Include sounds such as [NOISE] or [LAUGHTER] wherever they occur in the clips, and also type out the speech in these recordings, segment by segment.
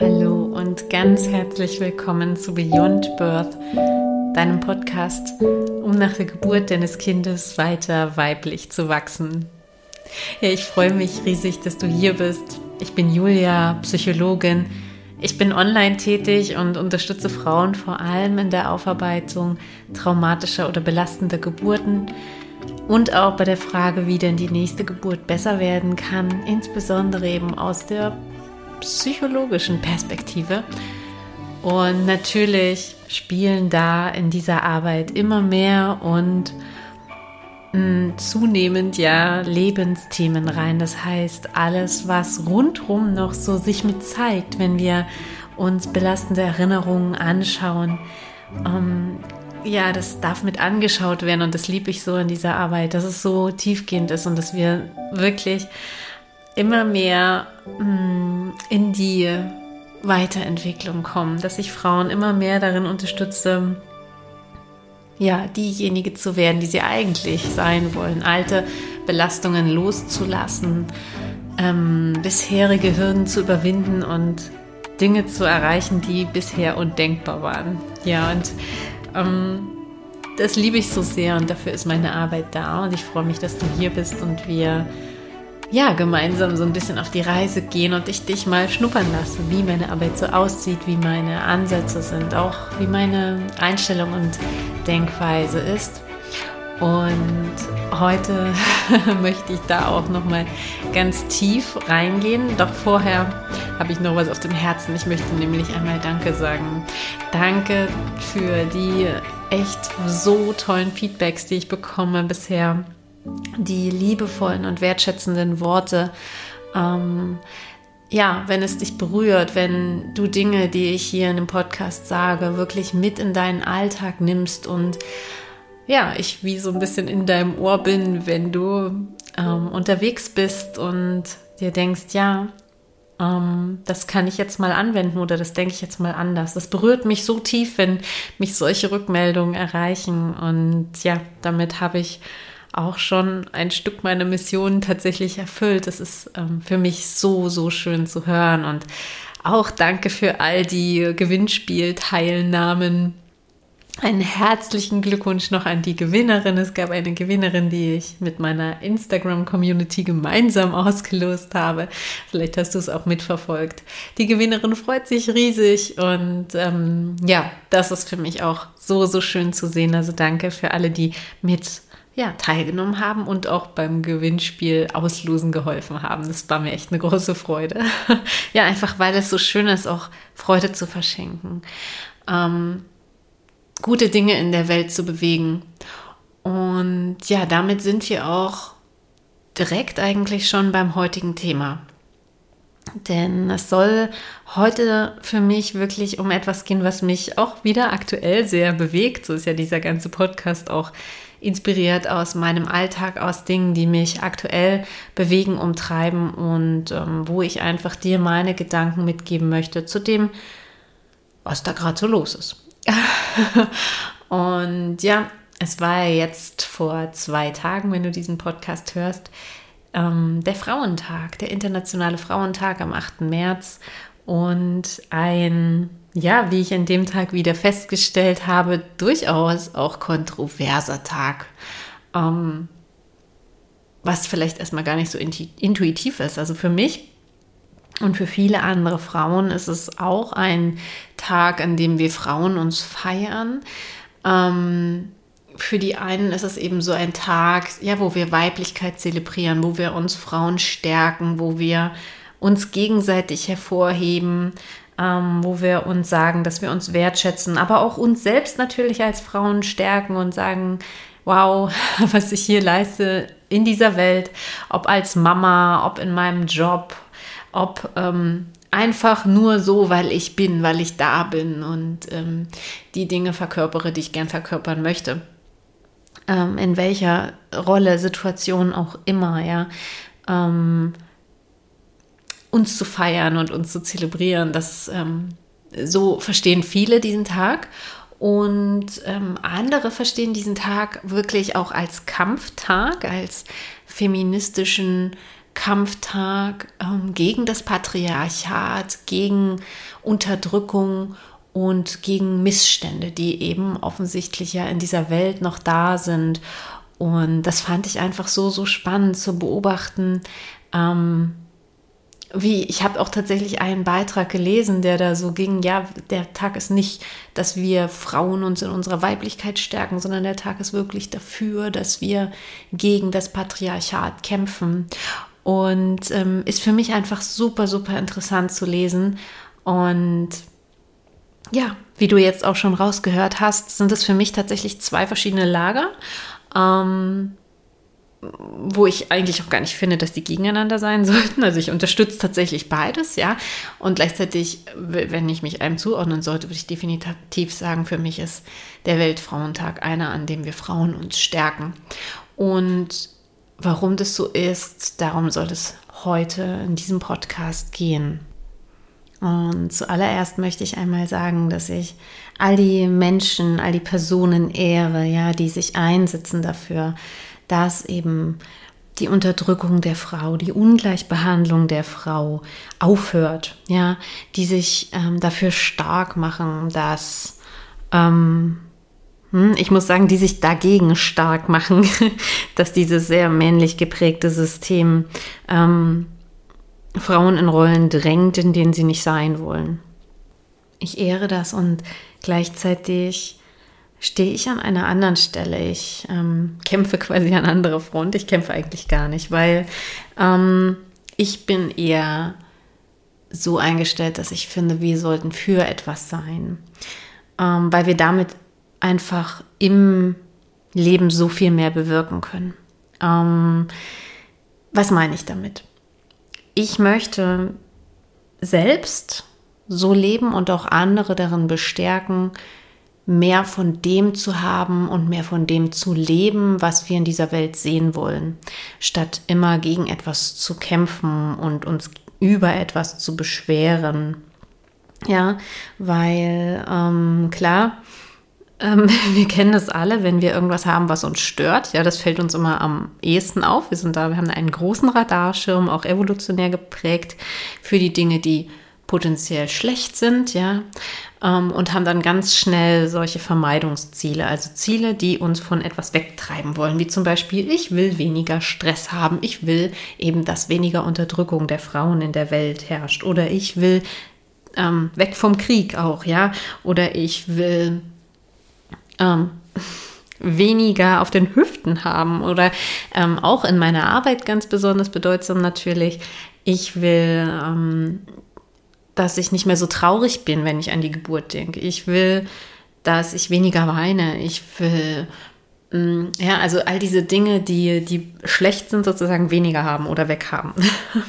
Hallo und ganz herzlich willkommen zu Beyond Birth, deinem Podcast, um nach der Geburt deines Kindes weiter weiblich zu wachsen. Ja, ich freue mich riesig, dass du hier bist. Ich bin Julia, Psychologin. Ich bin online tätig und unterstütze Frauen vor allem in der Aufarbeitung traumatischer oder belastender Geburten und auch bei der Frage, wie denn die nächste Geburt besser werden kann, insbesondere eben aus der psychologischen Perspektive. Und natürlich spielen da in dieser Arbeit immer mehr und mm, zunehmend ja Lebensthemen rein. Das heißt, alles, was rundherum noch so sich mit zeigt, wenn wir uns belastende Erinnerungen anschauen. Ähm, ja, das darf mit angeschaut werden und das liebe ich so in dieser Arbeit, dass es so tiefgehend ist und dass wir wirklich immer mehr mh, mm, in die Weiterentwicklung kommen, dass ich Frauen immer mehr darin unterstütze, ja, diejenige zu werden, die sie eigentlich sein wollen, alte Belastungen loszulassen, ähm, bisherige Hürden zu überwinden und Dinge zu erreichen, die bisher undenkbar waren. Ja, und ähm, das liebe ich so sehr und dafür ist meine Arbeit da und ich freue mich, dass du hier bist und wir ja, gemeinsam so ein bisschen auf die Reise gehen und ich dich mal schnuppern lasse, wie meine Arbeit so aussieht, wie meine Ansätze sind, auch wie meine Einstellung und Denkweise ist. Und heute [LAUGHS] möchte ich da auch noch mal ganz tief reingehen. Doch vorher habe ich noch was auf dem Herzen. Ich möchte nämlich einmal Danke sagen. Danke für die echt so tollen Feedbacks, die ich bekomme bisher die liebevollen und wertschätzenden Worte. Ähm, ja, wenn es dich berührt, wenn du Dinge, die ich hier in dem Podcast sage, wirklich mit in deinen Alltag nimmst und ja, ich wie so ein bisschen in deinem Ohr bin, wenn du ähm, unterwegs bist und dir denkst, ja, ähm, das kann ich jetzt mal anwenden oder das denke ich jetzt mal anders. Das berührt mich so tief, wenn mich solche Rückmeldungen erreichen und ja, damit habe ich auch schon ein Stück meiner Mission tatsächlich erfüllt. Das ist ähm, für mich so, so schön zu hören. Und auch danke für all die Gewinnspielteilnahmen. Einen herzlichen Glückwunsch noch an die Gewinnerin. Es gab eine Gewinnerin, die ich mit meiner Instagram-Community gemeinsam ausgelost habe. Vielleicht hast du es auch mitverfolgt. Die Gewinnerin freut sich riesig und ähm, ja, das ist für mich auch so, so schön zu sehen. Also danke für alle, die mit ja, teilgenommen haben und auch beim Gewinnspiel auslosen geholfen haben. Das war mir echt eine große Freude. [LAUGHS] ja, einfach weil es so schön ist, auch Freude zu verschenken, ähm, gute Dinge in der Welt zu bewegen. Und ja, damit sind wir auch direkt eigentlich schon beim heutigen Thema. Denn es soll heute für mich wirklich um etwas gehen, was mich auch wieder aktuell sehr bewegt. So ist ja dieser ganze Podcast auch inspiriert aus meinem Alltag, aus Dingen, die mich aktuell bewegen, umtreiben und ähm, wo ich einfach dir meine Gedanken mitgeben möchte zu dem, was da gerade so los ist. [LAUGHS] und ja, es war jetzt vor zwei Tagen, wenn du diesen Podcast hörst, ähm, der Frauentag, der internationale Frauentag am 8. März und ein ja, wie ich an dem Tag wieder festgestellt habe, durchaus auch kontroverser Tag. Ähm, was vielleicht erstmal gar nicht so intuitiv ist. Also für mich und für viele andere Frauen ist es auch ein Tag, an dem wir Frauen uns feiern. Ähm, für die einen ist es eben so ein Tag, ja, wo wir Weiblichkeit zelebrieren, wo wir uns Frauen stärken, wo wir uns gegenseitig hervorheben, ähm, wo wir uns sagen, dass wir uns wertschätzen, aber auch uns selbst natürlich als Frauen stärken und sagen, wow, [LAUGHS] was ich hier leiste in dieser Welt, ob als Mama, ob in meinem Job, ob ähm, einfach nur so, weil ich bin, weil ich da bin und ähm, die Dinge verkörpere, die ich gern verkörpern möchte. Ähm, in welcher Rolle, Situation auch immer, ja. Uns zu feiern und uns zu zelebrieren. Das ähm, so verstehen viele diesen Tag. Und ähm, andere verstehen diesen Tag wirklich auch als Kampftag, als feministischen Kampftag ähm, gegen das Patriarchat, gegen Unterdrückung und gegen Missstände, die eben offensichtlich ja in dieser Welt noch da sind. Und das fand ich einfach so, so spannend zu beobachten. Ähm, wie, ich habe auch tatsächlich einen Beitrag gelesen, der da so ging, ja, der Tag ist nicht, dass wir Frauen uns in unserer Weiblichkeit stärken, sondern der Tag ist wirklich dafür, dass wir gegen das Patriarchat kämpfen. Und ähm, ist für mich einfach super, super interessant zu lesen. Und ja, wie du jetzt auch schon rausgehört hast, sind es für mich tatsächlich zwei verschiedene Lager. Ähm, wo ich eigentlich auch gar nicht finde, dass die gegeneinander sein [LAUGHS] sollten. Also ich unterstütze tatsächlich beides, ja. Und gleichzeitig, wenn ich mich einem zuordnen sollte, würde ich definitiv sagen, für mich ist der Weltfrauentag einer, an dem wir Frauen uns stärken. Und warum das so ist, darum soll es heute in diesem Podcast gehen. Und zuallererst möchte ich einmal sagen, dass ich all die Menschen, all die Personen ehre, ja, die sich einsetzen dafür, dass eben die Unterdrückung der Frau, die Ungleichbehandlung der Frau aufhört, ja, die sich ähm, dafür stark machen, dass ähm, hm, ich muss sagen, die sich dagegen stark machen, [LAUGHS] dass dieses sehr männlich geprägte System ähm, Frauen in Rollen drängt, in denen sie nicht sein wollen. Ich ehre das und gleichzeitig stehe ich an einer anderen Stelle. Ich ähm, kämpfe quasi an anderer Front. Ich kämpfe eigentlich gar nicht, weil ähm, ich bin eher so eingestellt, dass ich finde, wir sollten für etwas sein, ähm, weil wir damit einfach im Leben so viel mehr bewirken können. Ähm, was meine ich damit? ich möchte selbst so leben und auch andere darin bestärken, mehr von dem zu haben und mehr von dem zu leben, was wir in dieser Welt sehen wollen, statt immer gegen etwas zu kämpfen und uns über etwas zu beschweren. Ja, weil ähm, klar, ähm, [LAUGHS] wir kennen das alle, wenn wir irgendwas haben, was uns stört. Ja, das fällt uns immer am ehesten auf. Wir sind da, wir haben einen großen Radarschirm, auch evolutionär geprägt für die Dinge, die potenziell schlecht sind, ja, ähm, und haben dann ganz schnell solche Vermeidungsziele, also Ziele, die uns von etwas wegtreiben wollen, wie zum Beispiel, ich will weniger Stress haben, ich will eben, dass weniger Unterdrückung der Frauen in der Welt herrscht, oder ich will ähm, weg vom Krieg auch, ja, oder ich will ähm, [LAUGHS] weniger auf den Hüften haben oder ähm, auch in meiner Arbeit ganz besonders bedeutsam natürlich. Ich will, ähm, dass ich nicht mehr so traurig bin, wenn ich an die Geburt denke. Ich will, dass ich weniger weine. Ich will, mm, ja, also all diese Dinge, die, die schlecht sind, sozusagen weniger haben oder weghaben.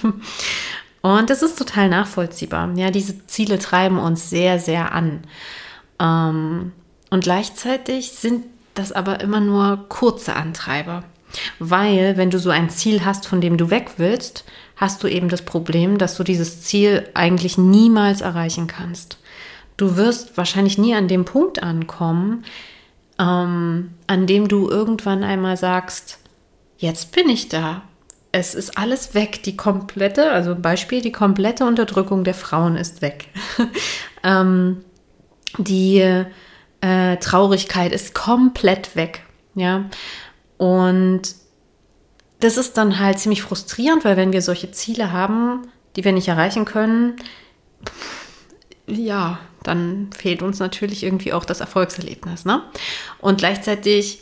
[LAUGHS] Und das ist total nachvollziehbar. Ja, diese Ziele treiben uns sehr, sehr an. Ähm, und gleichzeitig sind das aber immer nur kurze Antreiber. Weil, wenn du so ein Ziel hast, von dem du weg willst, hast du eben das Problem, dass du dieses Ziel eigentlich niemals erreichen kannst. Du wirst wahrscheinlich nie an dem Punkt ankommen, ähm, an dem du irgendwann einmal sagst, jetzt bin ich da. Es ist alles weg. Die komplette, also Beispiel, die komplette Unterdrückung der Frauen ist weg. [LAUGHS] ähm, die äh, Traurigkeit ist komplett weg. Ja. Und das ist dann halt ziemlich frustrierend, weil wenn wir solche Ziele haben, die wir nicht erreichen können, ja, dann fehlt uns natürlich irgendwie auch das Erfolgserlebnis. Ne? Und gleichzeitig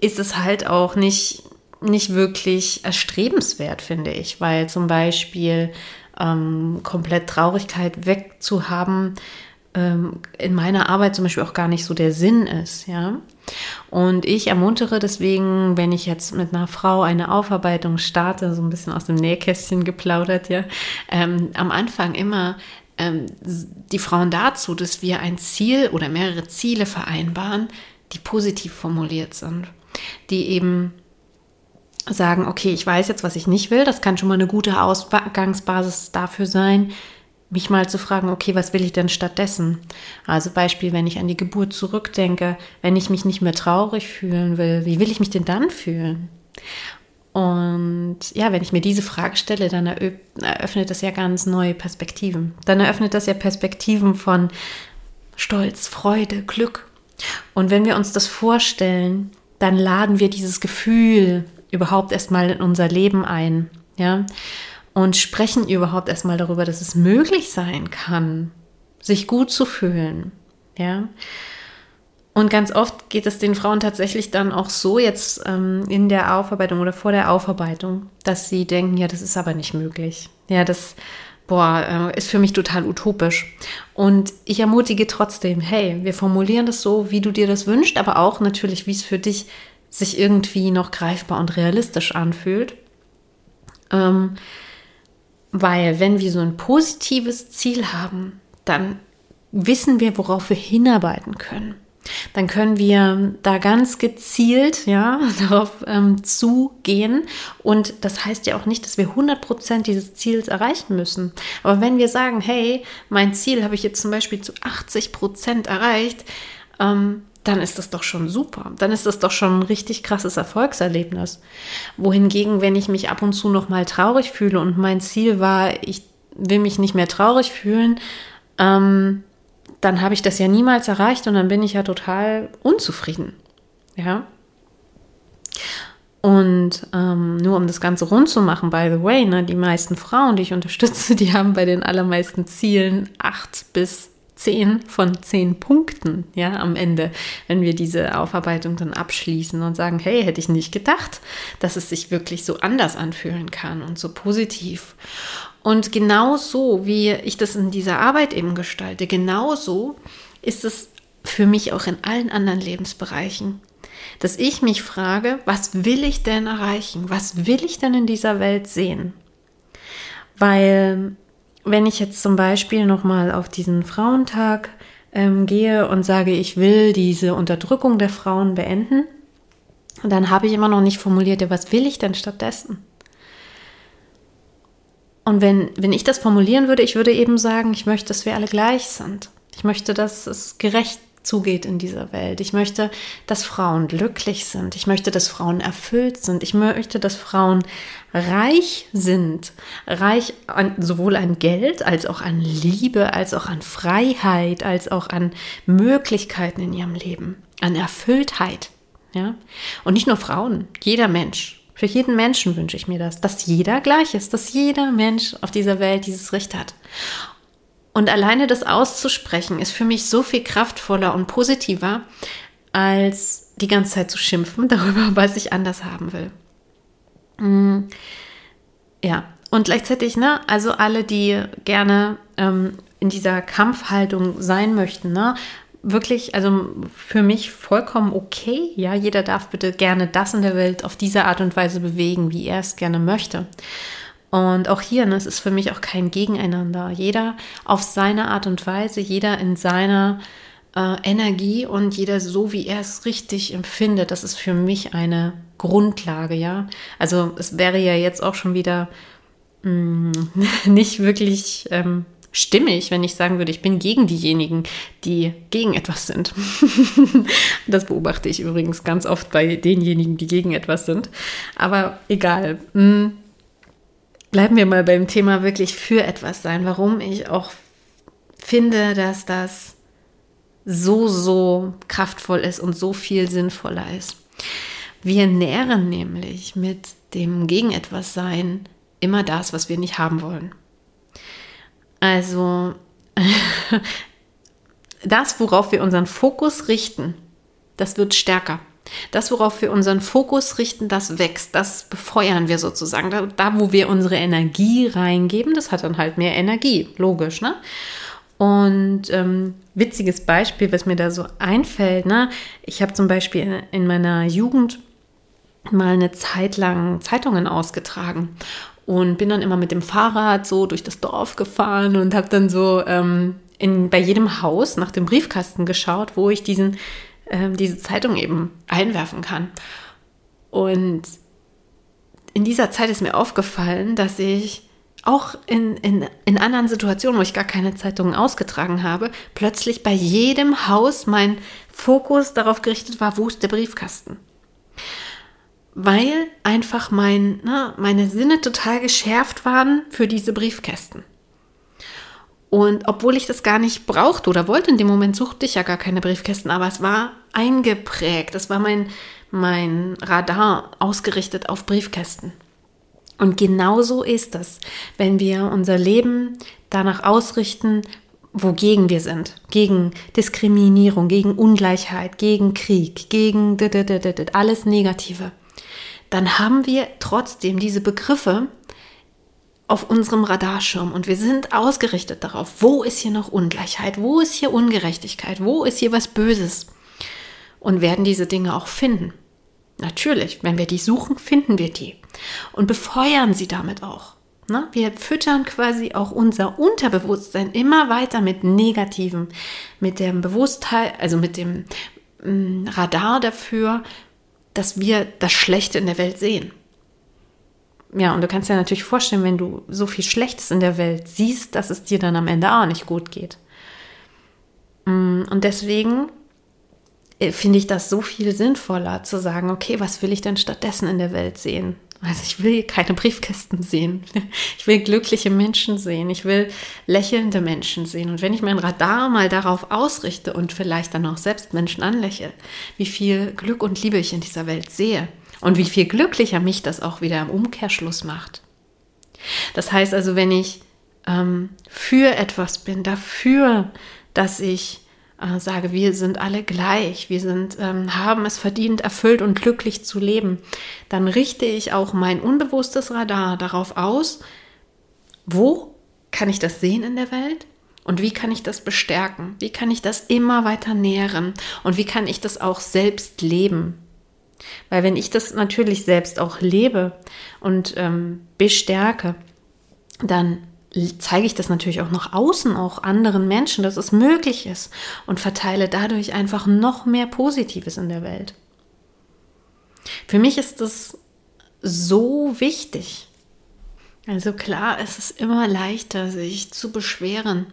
ist es halt auch nicht, nicht wirklich erstrebenswert, finde ich, weil zum Beispiel ähm, komplett Traurigkeit wegzuhaben, in meiner Arbeit zum Beispiel auch gar nicht so der Sinn ist, ja. Und ich ermuntere deswegen, wenn ich jetzt mit einer Frau eine Aufarbeitung starte, so ein bisschen aus dem Nähkästchen geplaudert, ja, ähm, am Anfang immer ähm, die Frauen dazu, dass wir ein Ziel oder mehrere Ziele vereinbaren, die positiv formuliert sind, die eben sagen, okay, ich weiß jetzt, was ich nicht will, das kann schon mal eine gute Ausgangsbasis dafür sein, mich mal zu fragen, okay, was will ich denn stattdessen? Also Beispiel, wenn ich an die Geburt zurückdenke, wenn ich mich nicht mehr traurig fühlen will, wie will ich mich denn dann fühlen? Und ja, wenn ich mir diese Frage stelle, dann eröffnet das ja ganz neue Perspektiven. Dann eröffnet das ja Perspektiven von Stolz, Freude, Glück. Und wenn wir uns das vorstellen, dann laden wir dieses Gefühl überhaupt erstmal in unser Leben ein, ja, und sprechen überhaupt erstmal darüber, dass es möglich sein kann, sich gut zu fühlen, ja. Und ganz oft geht es den Frauen tatsächlich dann auch so jetzt ähm, in der Aufarbeitung oder vor der Aufarbeitung, dass sie denken, ja, das ist aber nicht möglich. Ja, das, boah, äh, ist für mich total utopisch. Und ich ermutige trotzdem, hey, wir formulieren das so, wie du dir das wünschst, aber auch natürlich, wie es für dich sich irgendwie noch greifbar und realistisch anfühlt. Ähm, weil wenn wir so ein positives Ziel haben, dann wissen wir, worauf wir hinarbeiten können dann können wir da ganz gezielt ja, [LAUGHS] darauf ähm, zugehen. Und das heißt ja auch nicht, dass wir 100% dieses Ziels erreichen müssen. Aber wenn wir sagen, hey, mein Ziel habe ich jetzt zum Beispiel zu 80% erreicht, ähm, dann ist das doch schon super. Dann ist das doch schon ein richtig krasses Erfolgserlebnis. Wohingegen, wenn ich mich ab und zu noch mal traurig fühle und mein Ziel war, ich will mich nicht mehr traurig fühlen, ähm, dann habe ich das ja niemals erreicht und dann bin ich ja total unzufrieden. Ja. Und ähm, nur um das Ganze rund zu machen, by the way, ne, die meisten Frauen, die ich unterstütze, [LAUGHS] die haben bei den allermeisten Zielen acht bis zehn von zehn Punkten, ja, am Ende, wenn wir diese Aufarbeitung dann abschließen und sagen, hey, hätte ich nicht gedacht, dass es sich wirklich so anders anfühlen kann und so positiv. Und genau so, wie ich das in dieser Arbeit eben gestalte, genauso ist es für mich auch in allen anderen Lebensbereichen. Dass ich mich frage, was will ich denn erreichen? Was will ich denn in dieser Welt sehen? Weil, wenn ich jetzt zum Beispiel nochmal auf diesen Frauentag ähm, gehe und sage, ich will diese Unterdrückung der Frauen beenden, dann habe ich immer noch nicht formuliert, ja, was will ich denn stattdessen? Und wenn, wenn ich das formulieren würde, ich würde eben sagen, ich möchte, dass wir alle gleich sind. Ich möchte, dass es gerecht zugeht in dieser Welt. Ich möchte, dass Frauen glücklich sind. Ich möchte, dass Frauen erfüllt sind. Ich möchte, dass Frauen reich sind. Reich an, sowohl an Geld als auch an Liebe, als auch an Freiheit, als auch an Möglichkeiten in ihrem Leben, an Erfülltheit. Ja? Und nicht nur Frauen, jeder Mensch. Für jeden Menschen wünsche ich mir das, dass jeder gleich ist, dass jeder Mensch auf dieser Welt dieses Recht hat. Und alleine das auszusprechen ist für mich so viel kraftvoller und positiver, als die ganze Zeit zu schimpfen [LAUGHS] darüber, was ich anders haben will. Mm, ja, und gleichzeitig, ne, also alle, die gerne ähm, in dieser Kampfhaltung sein möchten, ne, wirklich, also für mich vollkommen okay. Ja, jeder darf bitte gerne das in der Welt auf diese Art und Weise bewegen, wie er es gerne möchte. Und auch hier, ne, es ist für mich auch kein Gegeneinander. Jeder auf seine Art und Weise, jeder in seiner äh, Energie und jeder so, wie er es richtig empfindet. Das ist für mich eine Grundlage, ja. Also es wäre ja jetzt auch schon wieder mh, mm, [LAUGHS] nicht wirklich ähm, stimmig, wenn ich sagen würde, ich bin gegen diejenigen, die gegen etwas sind. [LAUGHS] das beobachte ich übrigens ganz oft bei denjenigen, die gegen etwas sind. Aber egal. Bleiben wir mal beim Thema wirklich für etwas sein. Warum ich auch finde, dass das so, so kraftvoll ist und so viel sinnvoller ist. Wir nähren nämlich mit dem Gegen etwas sein immer das, was wir nicht haben wollen. Also [LAUGHS] das, worauf wir unseren Fokus richten, das wird stärker. Das, worauf wir unseren Fokus richten, das wächst, das befeuern wir sozusagen. Da, da, wo wir unsere Energie reingeben, das hat dann halt mehr Energie, logisch, ne? Und ähm, witziges Beispiel, was mir da so einfällt, ne? Ich habe zum Beispiel in, in meiner Jugend mal eine Zeit lang Zeitungen ausgetragen und bin dann immer mit dem Fahrrad so durch das Dorf gefahren und habe dann so ähm, in, bei jedem Haus nach dem Briefkasten geschaut, wo ich diesen, ähm, diese Zeitung eben einwerfen kann. Und in dieser Zeit ist mir aufgefallen, dass ich auch in, in, in anderen Situationen, wo ich gar keine Zeitungen ausgetragen habe, plötzlich bei jedem Haus mein Fokus darauf gerichtet war, wo ist der Briefkasten. weil einfach mein, ne, meine Sinne total geschärft waren für diese Briefkästen. Und obwohl ich das gar nicht brauchte oder wollte, in dem Moment suchte ich ja gar keine Briefkästen, aber es war eingeprägt, es war mein, mein Radar ausgerichtet auf Briefkästen. Und genauso ist das, wenn wir unser Leben danach ausrichten, wogegen wir sind. Gegen Diskriminierung, gegen Ungleichheit, gegen Krieg, gegen alles Negative. Dann haben wir trotzdem diese Begriffe auf unserem Radarschirm und wir sind ausgerichtet darauf, wo ist hier noch Ungleichheit, wo ist hier Ungerechtigkeit, wo ist hier was Böses und werden diese Dinge auch finden. Natürlich, wenn wir die suchen, finden wir die und befeuern sie damit auch. Ne? Wir füttern quasi auch unser Unterbewusstsein immer weiter mit Negativen, mit dem Bewusstheit, also mit dem mm, Radar dafür, dass wir das Schlechte in der Welt sehen. Ja, und du kannst dir natürlich vorstellen, wenn du so viel Schlechtes in der Welt siehst, dass es dir dann am Ende auch nicht gut geht. Mm, und deswegen äh, finde ich das so viel sinnvoller zu sagen, okay, was will ich denn stattdessen in der Welt sehen? Also ich will keine Briefkästen sehen. [LAUGHS] Ich will glückliche Menschen sehen. Ich will lächelnde Menschen sehen. Und wenn ich mein Radar mal darauf ausrichte und vielleicht dann auch selbst Menschen anlächle, wie viel Glück und Liebe ich in dieser Welt sehe und wie viel glücklicher mich das auch wieder im Umkehrschluss macht. Das heißt also, wenn ich ähm, für etwas bin, dafür, dass ich äh, sage, wir sind alle gleich, wir sind, ähm, haben es verdient, erfüllt und glücklich zu leben, dann richte ich auch mein unbewusstes Radar darauf aus, wo kann ich das sehen in der Welt und wie kann ich das bestärken? Wie kann ich das immer weiter nähren? Und wie kann ich das auch selbst leben? Weil wenn ich das natürlich selbst auch lebe und ähm, bestärke, dann zeige ich das natürlich auch nach außen, auch anderen Menschen, dass es möglich ist und verteile dadurch einfach noch mehr Positives in der Welt. Für mich ist das so wichtig. Also klar, es ist immer leichter, sich zu beschweren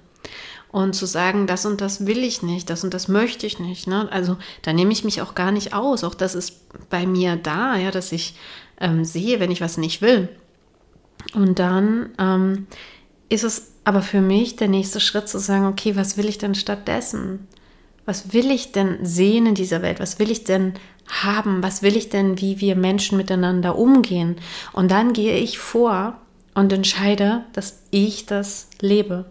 und zu sagen, das und das will ich nicht, das und das möchte ich nicht. Ne? Also da nehme ich mich auch gar nicht aus. Auch das ist bei mir da, ja, dass ich ähm, sehe, wenn ich was nicht will. Und dann ähm, ist es aber für mich der nächste Schritt zu sagen, okay, was will ich denn stattdessen? Was will ich denn sehen in dieser Welt? Was will ich denn haben? Was will ich denn, wie wir Menschen miteinander umgehen? Und dann gehe ich vor und entscheide, dass ich das lebe.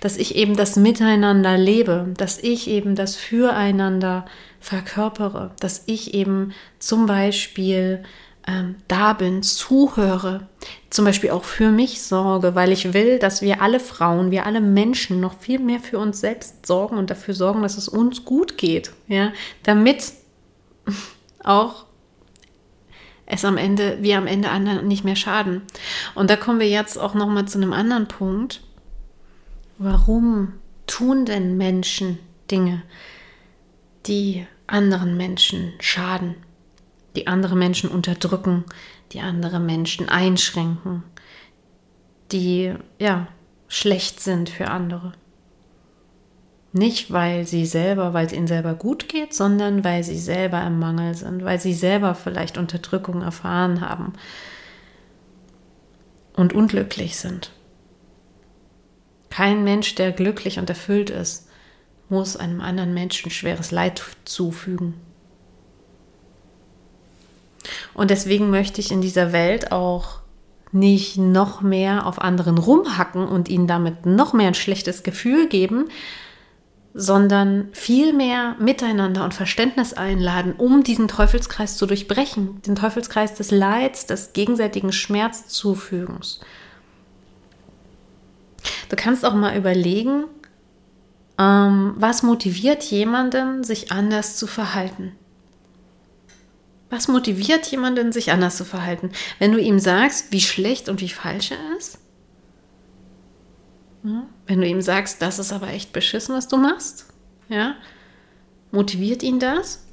Dass ich eben das Miteinander lebe, dass ich eben das Füreinander verkörpere, dass ich eben zum Beispiel ähm, da bin, zuhöre, zum Beispiel auch für mich sorge, weil ich will, dass wir alle Frauen, wir alle Menschen noch viel mehr für uns selbst sorgen und dafür sorgen, dass es uns gut geht, ja, damit [LAUGHS] auch es am Ende, wir am Ende anderen nicht mehr schaden. Und da kommen wir jetzt auch noch mal zu einem anderen Punkt. Warum tun denn Menschen Dinge, die anderen Menschen schaden? die andere Menschen unterdrücken, die andere Menschen einschränken, die ja schlecht sind für andere. Nicht, weil sie selber, weil es ihnen selber gut geht, sondern weil sie selber im Mangel sind, weil sie selber vielleicht Unterdrückung erfahren haben und unglücklich sind. Kein Mensch, der glücklich und erfüllt ist, muss einem anderen Menschen schweres Leid zufügen. Und deswegen möchte ich in dieser Welt auch nicht noch mehr auf anderen rumhacken und ihnen damit noch mehr ein schlechtes Gefühl geben, sondern viel mehr Miteinander und Verständnis einladen, um diesen Teufelskreis zu durchbrechen, den Teufelskreis des Leids, des gegenseitigen Schmerzzufügens. Du kannst auch mal überlegen, ähm, was motiviert jemanden, sich anders zu verhalten. Was motiviert jemanden, sich anders zu verhalten? Wenn du ihm sagst, wie schlecht und wie falsch er ist? Wenn du ihm sagst, das ist aber echt beschissen, was du machst? Ja? Motiviert ihn das?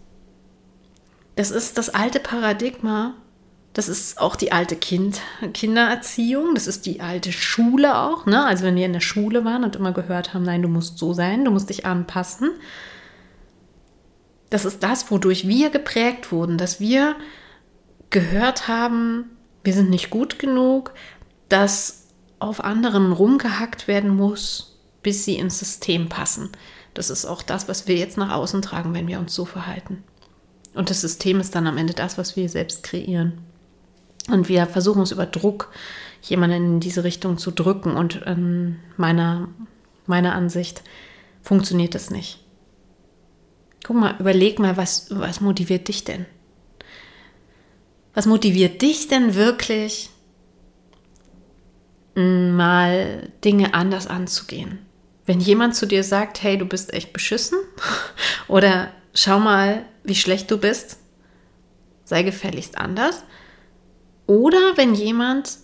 Das ist das alte Paradigma. Das ist auch die alte kind Kindererziehung. Das ist die alte Schule auch. Ne? Also wenn wir in der Schule waren und immer gehört haben, nein, du musst so sein, du musst dich anpassen das ist das, wodurch wir geprägt wurden, dass wir gehört haben, wir sind nicht gut genug, dass auf anderen rumgehackt werden muss, bis sie ins System passen. Das ist auch das, was wir jetzt nach außen tragen, wenn wir uns so verhalten. Und das System ist dann am Ende das, was wir selbst kreieren. Und wir versuchen es über Druck, jemanden in diese Richtung zu drücken. Und in meiner, meiner Ansicht funktioniert das nicht. Guck mal, überleg mal, was, was motiviert dich denn? Was motiviert dich denn wirklich, mal Dinge anders anzugehen? Wenn jemand zu dir sagt, hey, du bist echt beschissen [LAUGHS] oder schau mal, wie schlecht du bist, sei gefälligst anders. Oder wenn jemand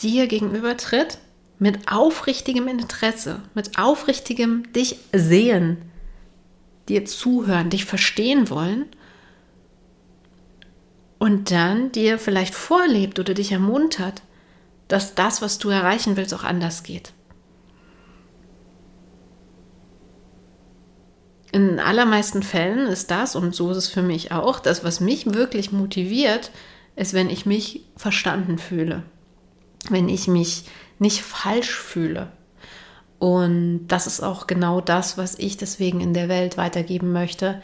dir gegenübertritt mit aufrichtigem Interesse, mit aufrichtigem dich sehen, dir zuhören, dich verstehen wollen und dann dir vielleicht vorlebt oder dich ermuntert, dass das, was du erreichen willst, auch anders geht. In allermeisten Fällen ist das, und so ist es für mich auch, das, was mich wirklich motiviert, ist, wenn ich mich verstanden fühle, wenn ich mich nicht falsch fühle. Und das ist auch genau das, was ich deswegen in der Welt weitergeben möchte,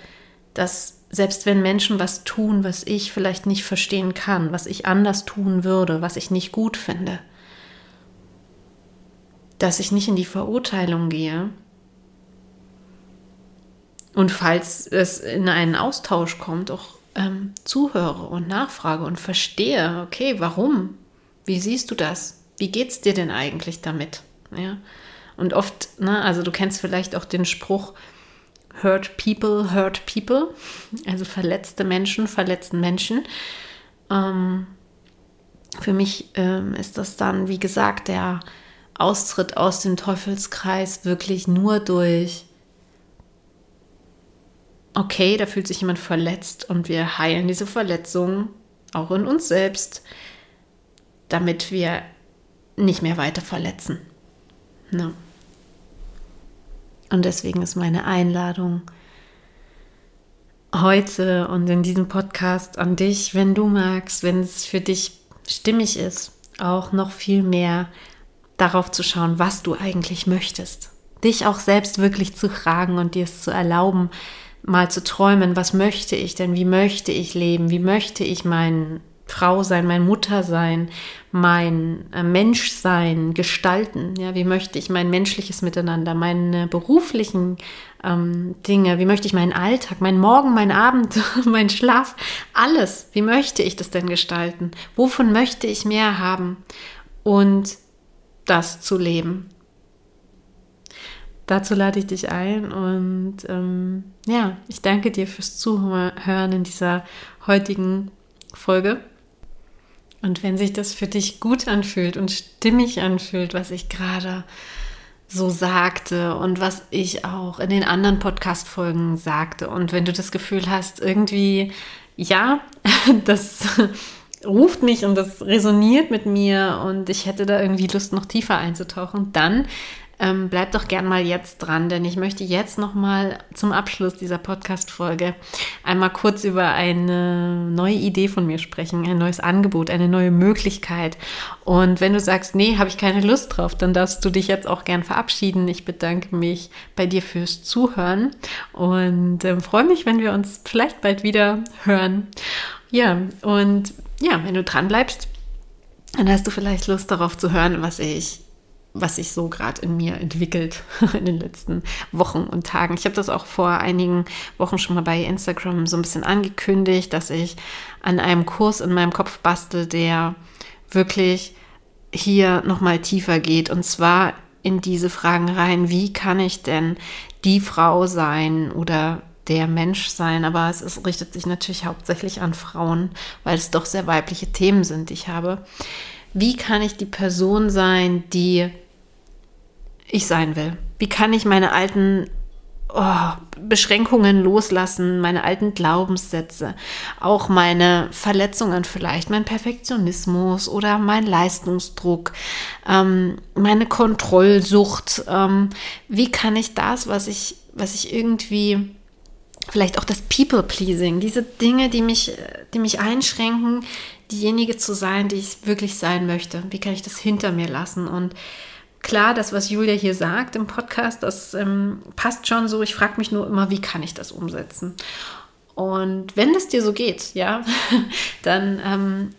dass selbst wenn Menschen was tun, was ich vielleicht nicht verstehen kann, was ich anders tun würde, was ich nicht gut finde, dass ich nicht in die Verurteilung gehe. Und falls es in einen Austausch kommt, auch ähm, zuhöre und nachfrage und verstehe, okay, warum? Wie siehst du das? Wie geht's dir denn eigentlich damit? Ja. Und oft, ne, also du kennst vielleicht auch den Spruch, Hurt People, Hurt People, also verletzte Menschen, verletzten Menschen. Ähm, für mich ähm, ist das dann, wie gesagt, der Austritt aus dem Teufelskreis wirklich nur durch, okay, da fühlt sich jemand verletzt und wir heilen diese Verletzung auch in uns selbst, damit wir nicht mehr weiter verletzen. Ne? Und deswegen ist meine Einladung heute und in diesem Podcast an dich, wenn du magst, wenn es für dich stimmig ist, auch noch viel mehr darauf zu schauen, was du eigentlich möchtest. Dich auch selbst wirklich zu fragen und dir es zu erlauben, mal zu träumen, was möchte ich denn, wie möchte ich leben, wie möchte ich meinen Frau sein, mein Mutter sein, mein äh, Mensch sein, gestalten. Ja, wie möchte ich mein menschliches Miteinander, meine beruflichen ähm, Dinge, wie möchte ich meinen Alltag, meinen Morgen, meinen Abend, [LAUGHS] meinen Schlaf, alles. Wie möchte ich das denn gestalten? Wovon möchte ich mehr haben? Und das zu leben. Dazu lade ich dich ein und ähm, ja, ich danke dir fürs Zuhören in dieser heutigen Folge. Und wenn sich das für dich gut anfühlt und stimmig anfühlt, was ich gerade so sagte und was ich auch in den anderen Podcast-Folgen sagte, und wenn du das Gefühl hast, irgendwie, ja, [LAUGHS] das ruft mich und das resoniert mit mir und ich hätte da irgendwie Lust, noch tiefer einzutauchen, dann ähm, bleib doch gern mal jetzt dran, denn ich möchte jetzt noch mal zum Abschluss dieser Podcast-Folge einmal kurz über eine neue Idee von mir sprechen, ein neues Angebot, eine neue Möglichkeit. Und wenn du sagst, nee, habe ich keine Lust drauf, dann darfst du dich jetzt auch gern verabschieden. Ich bedanke mich bei dir fürs Zuhören und äh, freue mich, wenn wir uns vielleicht bald wieder hören. Ja, und ja, wenn du dran bleibst, dann hast du vielleicht Lust darauf zu hören, was ich was sich so gerade in mir entwickelt [LAUGHS] in den letzten Wochen und Tagen. Ich habe das auch vor einigen Wochen schon mal bei Instagram so ein bisschen angekündigt, dass ich an einem Kurs in meinem Kopf bastel, der wirklich hier nochmal tiefer geht und zwar in diese Fragen rein, wie kann ich denn die Frau sein oder der Mensch sein, aber es ist, richtet sich natürlich hauptsächlich an Frauen, weil es doch sehr weibliche Themen sind, die ich habe. Wie kann ich die Person sein, die ich sein will? Wie kann ich meine alten oh, Beschränkungen loslassen, meine alten Glaubenssätze, auch meine Verletzungen vielleicht, mein Perfektionismus oder mein Leistungsdruck, ähm, meine Kontrollsucht. Ähm, wie kann ich das, was ich, was ich irgendwie vielleicht auch das People-Pleasing, diese Dinge, die mich, die mich einschränken, diejenige zu sein, die ich wirklich sein möchte. Wie kann ich das hinter mir lassen? Und klar, das, was Julia hier sagt im Podcast, das ähm, passt schon so. Ich frage mich nur immer, wie kann ich das umsetzen? Und wenn es dir so geht, ja, [LAUGHS] dann ähm,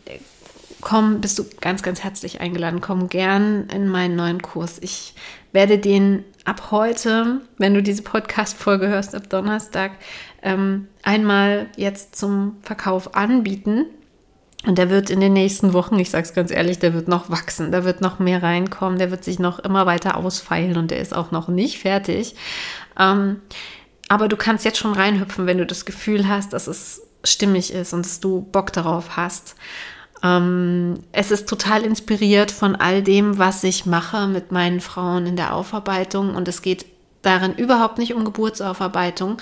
komm, bist du ganz, ganz herzlich eingeladen. Komm gern in meinen neuen Kurs. Ich werde den ab heute, wenn du diese Podcast-Folge hörst, ab Donnerstag, ähm, einmal jetzt zum Verkauf anbieten. Und der wird in den nächsten Wochen, ich sage es ganz ehrlich, der wird noch wachsen, da wird noch mehr reinkommen, der wird sich noch immer weiter ausfeilen und der ist auch noch nicht fertig. Ähm, aber du kannst jetzt schon reinhüpfen, wenn du das Gefühl hast, dass es stimmig ist und dass du Bock darauf hast. Ähm, es ist total inspiriert von all dem, was ich mache mit meinen Frauen in der Aufarbeitung und es geht darin überhaupt nicht um Geburtsaufarbeitung,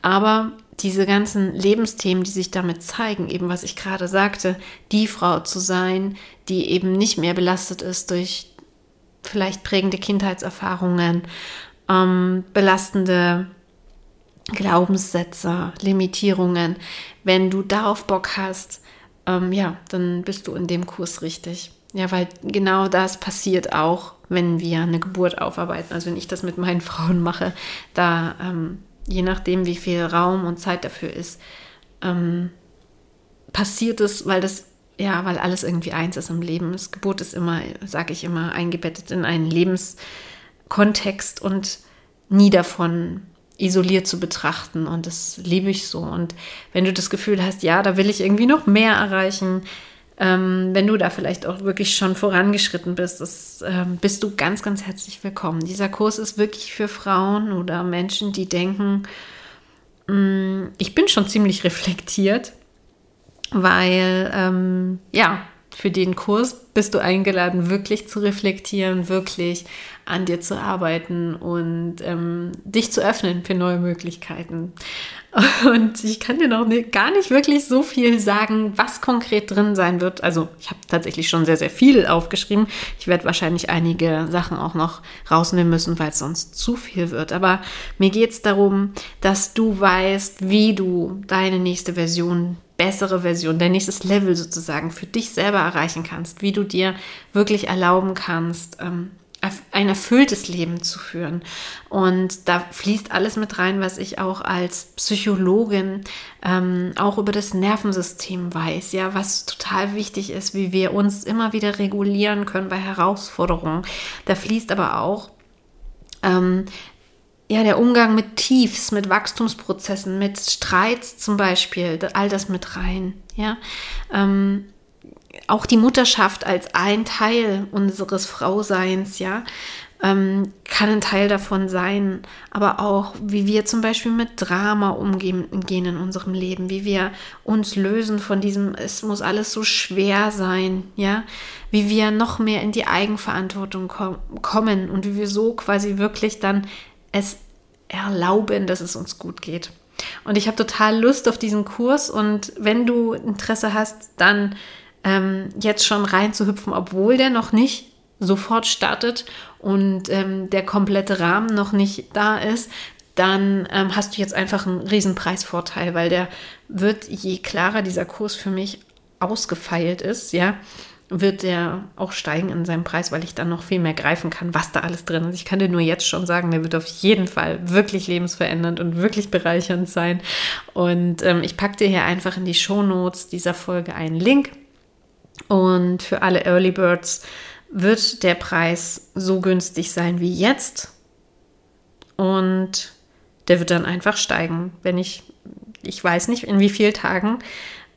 aber diese ganzen Lebensthemen, die sich damit zeigen, eben was ich gerade sagte, die Frau zu sein, die eben nicht mehr belastet ist durch vielleicht prägende Kindheitserfahrungen, ähm, belastende Glaubenssätze, Limitierungen. Wenn du darauf Bock hast, ähm, ja, dann bist du in dem Kurs richtig. Ja, weil genau das passiert auch, wenn wir eine Geburt aufarbeiten. Also wenn ich das mit meinen [LAUGHS] Frauen mache, da ähm, je nachdem, wie viel Raum und Zeit dafür ist, ähm, passiert es, weil das ja, weil alles irgendwie eins ist im Leben. Das Geburt ist immer, sage ich immer, eingebettet in einen Lebenskontext und nie davon isoliert zu betrachten und das liebe ich so. Und wenn du das Gefühl hast, ja, da will ich irgendwie noch mehr erreichen, ähm, wenn du da vielleicht auch wirklich schon vorangeschritten bist, das, ähm, bist du ganz, ganz herzlich willkommen. Dieser Kurs ist wirklich für Frauen oder Menschen, die denken, mh, mm, ich bin schon ziemlich reflektiert, weil ähm, ja, für den Kurs bist du eingeladen, wirklich zu reflektieren, wirklich an dir zu arbeiten und ähm, dich zu öffnen für neue Möglichkeiten. [LAUGHS] Und ich kann dir noch gar nicht wirklich so viel sagen, was konkret drin sein wird. Also ich habe tatsächlich schon sehr, sehr viel aufgeschrieben. Ich werde wahrscheinlich einige Sachen auch noch rausnehmen müssen, weil es sonst zu viel wird. Aber mir geht es darum, dass du weißt, wie du deine nächste Version bessere Version, dein nächstes Level sozusagen für dich selber erreichen kannst, wie du dir wirklich erlauben kannst, ähm, ein erfülltes Leben zu führen. Und da fließt alles mit rein, was ich auch als Psychologin ähm, auch über das Nervensystem weiß, ja, was total wichtig ist, wie wir uns immer wieder regulieren können bei Herausforderungen. Da fließt aber auch ähm, ja, der Umgang mit Tiefs, mit Wachstumsprozessen, mit Streits zum Beispiel, all das mit rein. Ja, ähm, auch die Mutterschaft als ein Teil unseres Frauseins, ja, ähm, kann ein Teil davon sein, aber auch, wie wir zum Beispiel mit Drama umgehen in unserem Leben, wie wir uns lösen von diesem, es muss alles so schwer sein, ja, wie wir noch mehr in die Eigenverantwortung kom kommen und wie wir so quasi wirklich dann es erlauben, dass es uns gut geht. Und ich habe total Lust auf diesen Kurs und wenn du Interesse hast, dann ähm, jetzt schon reinzuhüpfen, obwohl der noch nicht sofort startet und ähm, der komplette Rahmen noch nicht da ist, dann ähm, hast du jetzt einfach einen Riesenpreisvorteil, weil der wird, je klarer dieser Kurs für mich ausgefeilt ist, ja, wird der auch steigen in seinem Preis, weil ich dann noch viel mehr greifen kann, was da alles drin ist. Ich kann dir nur jetzt schon sagen, der wird auf jeden Fall wirklich lebensverändernd und wirklich bereichernd sein. Und ähm, ich packe dir hier einfach in die Show Notes dieser Folge einen Link. Und für alle Early Birds wird der Preis so günstig sein wie jetzt. Und der wird dann einfach steigen, wenn ich, ich weiß nicht in wie vielen Tagen,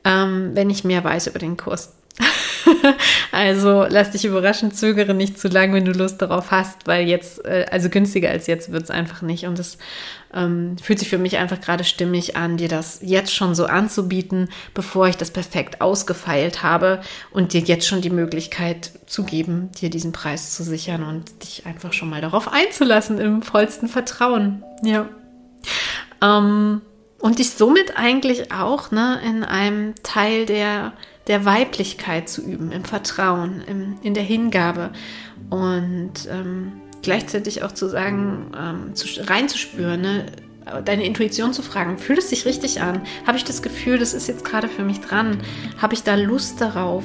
ähm, wenn ich mehr weiß über den Kurs. [LAUGHS] [LAUGHS] also lass dich überraschen, zögere nicht zu lang, wenn du Lust darauf hast, weil jetzt, äh, also günstiger als jetzt wird es einfach nicht. Und es ähm, fühlt sich für mich einfach gerade stimmig an, dir das jetzt schon so anzubieten, bevor ich das perfekt ausgefeilt habe und dir jetzt schon die Möglichkeit zu geben, dir diesen Preis zu sichern und dich einfach schon mal darauf einzulassen im vollsten Vertrauen. Ja. Ähm, und dich somit eigentlich auch ne, in einem Teil der der Weiblichkeit zu üben, im Vertrauen, im, in der Hingabe und ähm, gleichzeitig auch zu sagen, ähm, zu, reinzuspüren, ne? deine Intuition zu fragen, fühlt es sich richtig an? Habe ich das Gefühl, das ist jetzt gerade für mich dran? Habe ich da Lust darauf?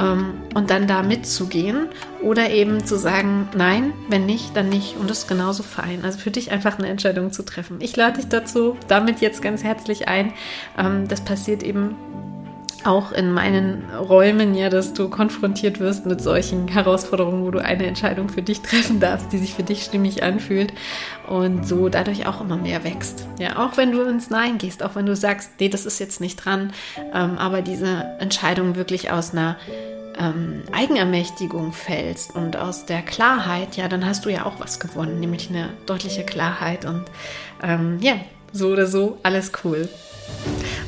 Ähm, und dann da mitzugehen oder eben zu sagen, nein, wenn nicht, dann nicht und das ist genauso fein. Also für dich einfach eine Entscheidung zu treffen. Ich lade dich dazu damit jetzt ganz herzlich ein. Ähm, das passiert eben auch in meinen Räumen ja, dass du konfrontiert wirst mit solchen Herausforderungen, wo du eine Entscheidung für dich treffen darfst, die sich für dich stimmig anfühlt und so dadurch auch immer mehr wächst. Ja, auch wenn du ins Nein gehst, auch wenn du sagst, nee, das ist jetzt nicht dran, ähm, aber diese Entscheidung wirklich aus einer ähm, Eigenermächtigung fällst und aus der Klarheit, ja, dann hast du ja auch was gewonnen, nämlich eine deutliche Klarheit und ähm, ja, so oder so, alles cool.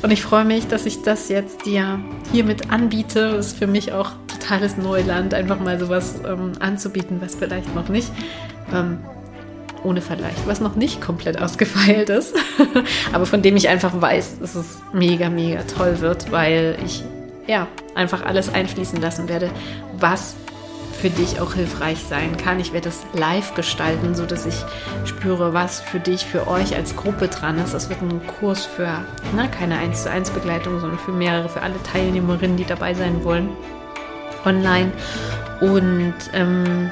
Und ich freue mich, dass ich das jetzt dir hiermit anbiete. Das ist für mich auch totales Neuland, einfach mal sowas ähm, anzubieten, was vielleicht noch nicht, ähm, ohne Vergleich, was noch nicht komplett ausgefeilt ist, [LAUGHS] aber von dem ich einfach weiß, dass es mega, mega toll wird, weil ich ja einfach alles einfließen lassen werde, was für dich auch hilfreich sein kann. Ich werde es live gestalten, so dass ich spüre, was für dich, für euch als Gruppe dran ist. Das wird ein Kurs für ne, keine 1 zu 1 Begleitung, sondern für mehrere, für alle Teilnehmerinnen, die dabei sein wollen, online. Und ähm,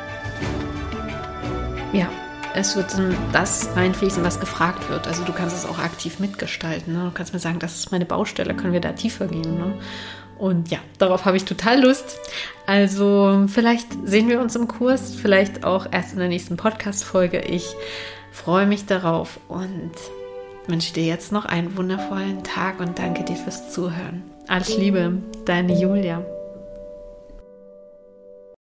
ja, es wird das reinfließen, was gefragt wird. Also du kannst es auch aktiv mitgestalten. Ne? Du kannst mir sagen, das ist meine Baustelle, können wir da tiefer gehen. Ne? Und ja, darauf habe ich total Lust. Also vielleicht sehen wir uns im Kurs, vielleicht auch erst in der nächsten Podcast-Folge. Ich freue mich darauf und wünsche dir jetzt noch einen wundervollen Tag und danke dir fürs Zuhören. Alles Liebe, deine Julia.